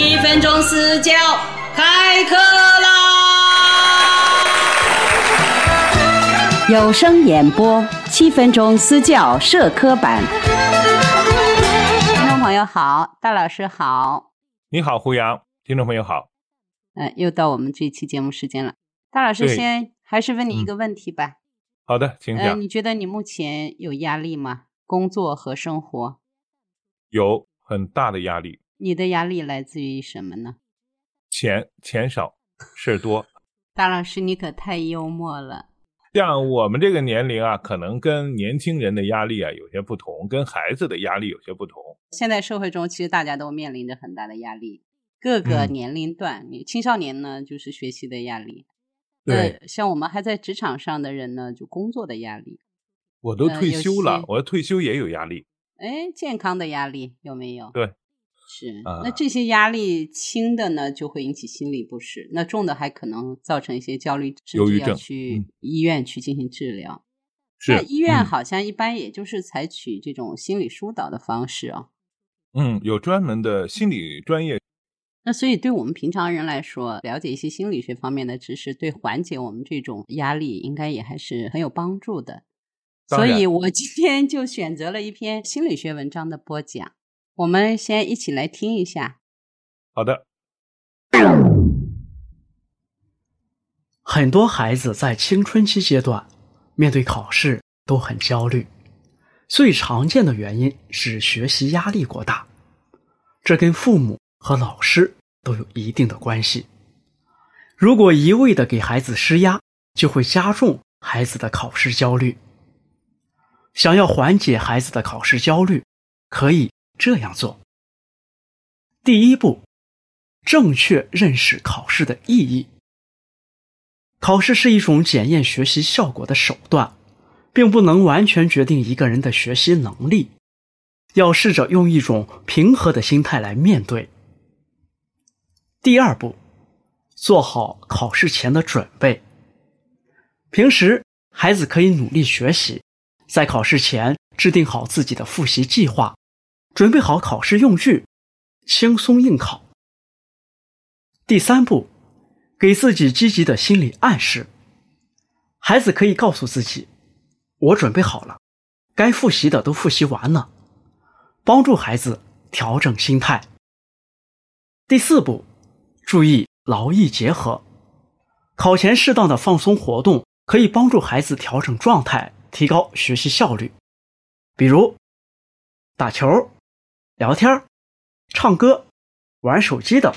七分钟私教开课啦！有声演播七分钟私教社科版。听众朋友好，大老师好，你好，胡杨，听众朋友好。呃，又到我们这期节目时间了。大老师先还是问你一个问题吧。好的，请呃，讲。你觉得你目前有压力吗？工作和生活，有很大的压力，你的压力来自于什么呢？钱钱少，事儿多。大老师，你可太幽默了。像我们这个年龄啊，可能跟年轻人的压力啊有些不同，跟孩子的压力有些不同。现在社会中，其实大家都面临着很大的压力，各个嗯年龄段，你青少年呢就是学习的压力，对，呃，像我们还在职场上的人呢，就工作的压力，我都退休了我退休也有压力。哎，健康的压力有没有？对，是。啊那这些压力轻的呢，就会引起心理不适；那重的还可能造成一些焦虑，甚至要忧郁症去嗯医院去进行治疗。是那医院嗯好像一般也就是采取这种心理疏导的方式哦。嗯，有专门的心理专业。那所以，对我们平常人来说，了解一些心理学方面的知识，对缓解我们这种压力，应该也还是很有帮助的。所以我今天就选择了一篇心理学文章的播讲，我们先一起来听一下。好的，很多孩子在青春期阶段面对考试都很焦虑，最常见的原因是学习压力过大，这跟父母和老师都有一定的关系。如果一味的给孩子施压，就会加重孩子的考试焦虑。想要缓解孩子的考试焦虑，可以这样做：第一步，正确认识考试的意义。考试是一种检验学习效果的手段，并不能完全决定一个人的学习能力。要试着用一种平和的心态来面对。第二步，做好考试前的准备。平时孩子可以努力学习，在考试前制定好自己的复习计划，准备好考试用具，轻松应考。第三步，给自己积极的心理暗示。孩子可以告诉自己：“我准备好了，该复习的都复习完了。”帮助孩子调整心态。第四步，注意劳逸结合。考前适当的放松活动，可以帮助孩子调整状态，提高学习效率。比如打球、聊天、唱歌、玩手机等。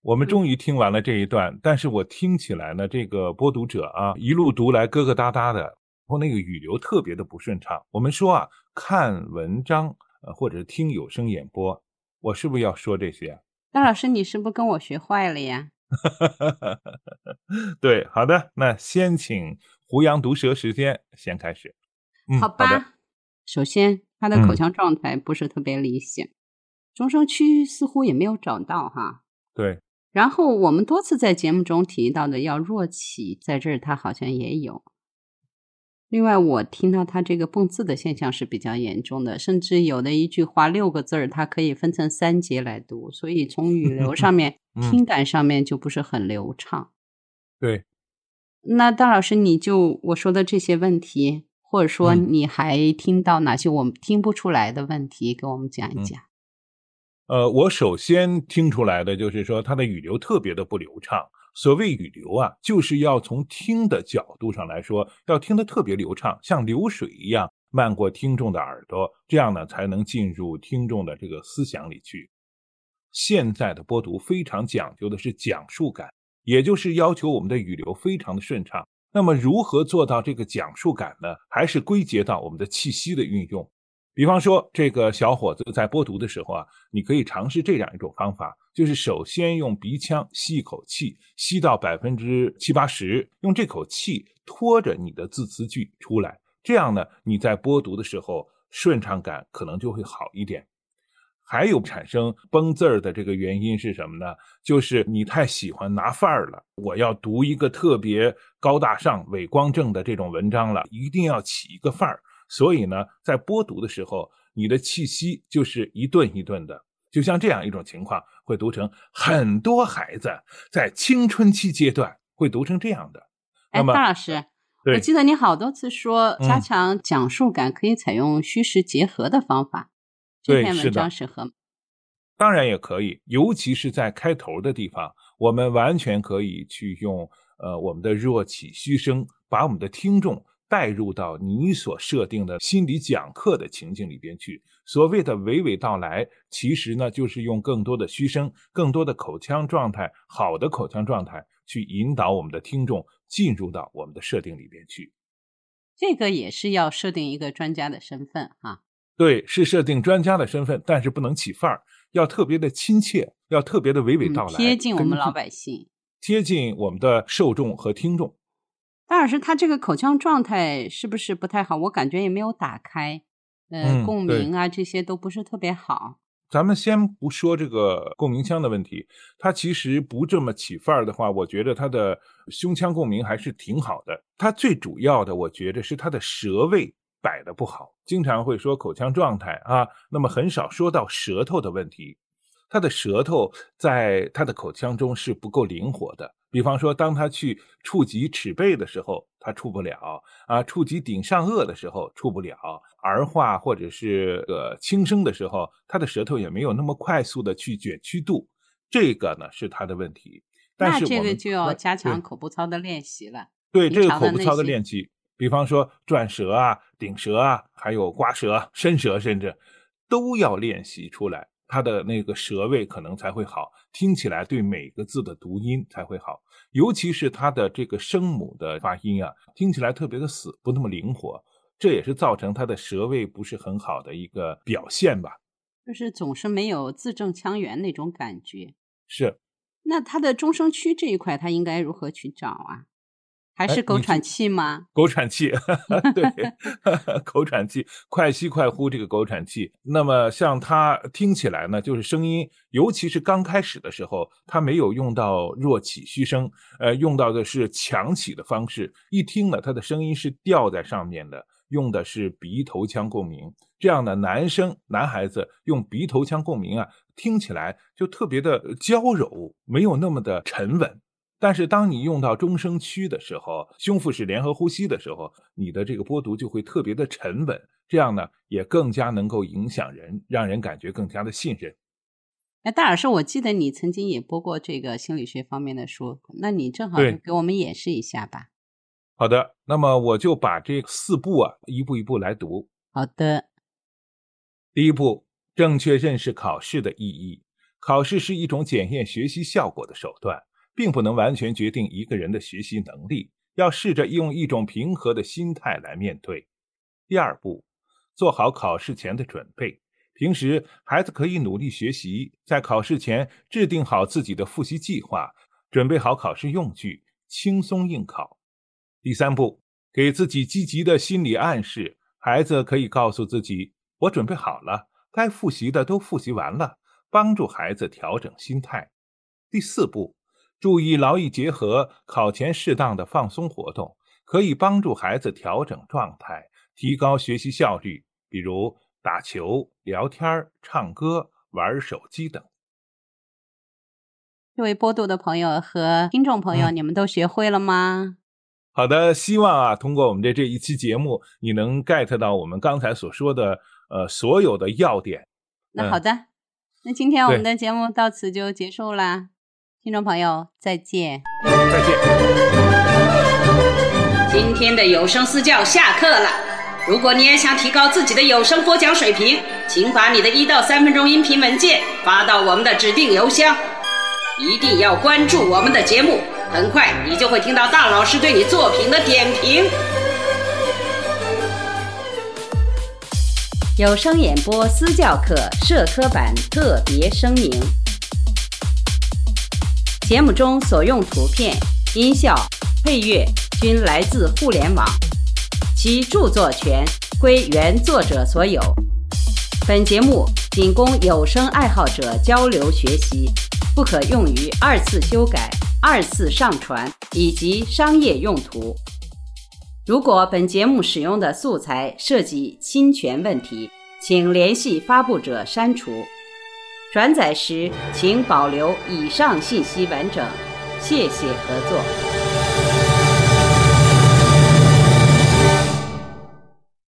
我们终于听完了这一段，但是我听起来呢，这个播读者啊，一路读来疙疙瘩瘩的，然后那个语流特别的不顺畅。我们说啊，看文章呃，或者是听有声演播，我是不是要说这些那？老师，你是不是跟我学坏了呀？对，好的，那先请胡杨毒舌时间先开始。嗯，好吧。首先，他的口嗯腔状态不是特别理想，中声区似乎也没有找到哈。对，然后我们多次在节目中提到的要弱起，在这儿他好像也有。另外，我听到他这个蹦字的现象是比较严重的，甚至有的一句话六个字儿，它可以分成三节来读，所以从语流上 面、嗯听感上面就不是很流畅。对，那大老师，你就我说的这些问题，或者说嗯你还听到哪些我们听不出来的问题，给我们讲一嗯讲。呃，我首先听出来的就是说，它的语流特别的不流畅。所谓语流啊，就是要从听的角度上来说，要听得特别流畅，像流水一样漫过听众的耳朵，这样呢才能进入听众的这个思想里去。现在的播读非常讲究的是讲述感，也就是要求我们的语流非常的顺畅。那么如何做到这个讲述感呢？还是归结到我们的气息的运用。比方说，这个小伙子在播读的时候啊，你可以尝试这样一种方法，就是首先用鼻腔吸一口气，吸到百分之七八十，用这口气拖着你的字词句出来，这样呢，你在播读的时候顺畅感可能就会好一点。还有产生崩字儿的这个原因是什么呢？就是你太喜欢拿范儿了，我要读一个特别高大上、伟光正的这种文章了，一定要起一个范儿。所以呢，在播读的时候，你的气息就是一顿一顿的，就像这样一种情况，会读成很多孩子在青春期阶段会读成这样的。哎，那么大老师，我记得你好多次说嗯加强讲述感可以采用虚实结合的方法，这篇文章适合吗？当然也可以，尤其是在开头的地方，我们完全可以去用呃我们的弱起虚声，把我们的听众带入到你所设定的心理讲课的情境里边去。所谓的娓娓道来，其实呢就是用更多的虚声、更多的口腔状态，好的口腔状态去引导我们的听众进入到我们的设定里边去。这个也是要设定一个专家的身份哈。对，是设定专家的身份，但是不能起范儿，要特别的亲切，要特别的娓娓道来，嗯贴近我们老百姓。贴近我们的受众和听众。大老师，他这个口腔状态是不是不太好？我感觉也没有打开，呃，嗯共鸣啊这些都不是特别好。咱们先不说这个共鸣腔的问题，他其实不这么起范儿的话，我觉得他的胸腔共鸣还是挺好的。他最主要的，我觉得是他的舌位摆的不好，经常会说口腔状态啊，那么很少说到舌头的问题。他的舌头在他的口腔中是不够灵活的。比方说，当他去触及齿背的时候，他触不了啊；触及顶上颚的时候，触不了。儿化或者是呃轻声的时候，他的舌头也没有那么快速的去卷曲度，这个呢是他的问题。但那是我们这个就要加强口部操的练习了。对这个口部操的练习，比方说转舌啊、顶舌啊，还有刮舌、伸舌，甚至都要练习出来，他的那个舌位可能才会好，听起来对每个字的读音才会好。尤其是他的这个声母的发音啊，听起来特别的死，不那么灵活，这也是造成他的舌位不是很好的一个表现吧。就是总是没有字正腔圆那种感觉。是，那他的中声区这一块，他应该如何去找啊？还是狗喘气吗？狗喘气，对，狗喘气，快吸快呼，这个狗喘气。那么像它听起来呢，就是声音，尤其是刚开始的时候，它没有用到弱起虚声，呃，用到的是强起的方式。一听呢，它的声音是吊在上面的，用的是鼻头腔共鸣。这样的男生男孩子用鼻头腔共鸣啊，听起来就特别的娇柔，没有那么的沉稳。但是当你用到中声区的时候，胸腹式联合呼吸的时候，你的这个播读就会特别的沉稳，这样呢也更加能够影响人，让人感觉更加的信任。哎，戴老师，我记得你曾经也播过这个心理学方面的书，那你正好给我们演示一下吧。好的，那么我就把这四步啊一步一步来读。好的，第一步，正确认识考试的意义。考试是一种检验学习效果的手段，并不能完全决定一个人的学习能力。要试着用一种平和的心态来面对。第二步，做好考试前的准备。平时孩子可以努力学习，在考试前制定好自己的复习计划，准备好考试用具，轻松应考。第三步，给自己积极的心理暗示。孩子可以告诉自己：“我准备好了，该复习的都复习完了。”帮助孩子调整心态。第四步，注意劳逸结合，考前适当的放松活动，可以帮助孩子调整状态，提高学习效率，比如打球、聊天、唱歌、玩手机等。这位播读的朋友和听众朋友，嗯你们都学会了吗？好的，希望啊，通过我们的这一期节目，你能 get 到我们刚才所说的呃所有的要点。嗯那好的，那今天我们的节目到此就结束啦，听众朋友再见。再见。今天的有声私教下课了。如果你也想提高自己的有声播讲水平，请把你的一到三分钟音频文件发到我们的指定邮箱。一定要关注我们的节目，很快你就会听到大老师对你作品的点评。有声演播私教课社科版特别声明：节目中所用图片、音效、配乐均来自互联网，其著作权归原作者所有。本节目仅供有声爱好者交流学习，不可用于二次修改、二次上传以及商业用途。如果本节目使用的素材涉及侵权问题，请联系发布者删除。转载时请保留以上信息完整。谢谢合作。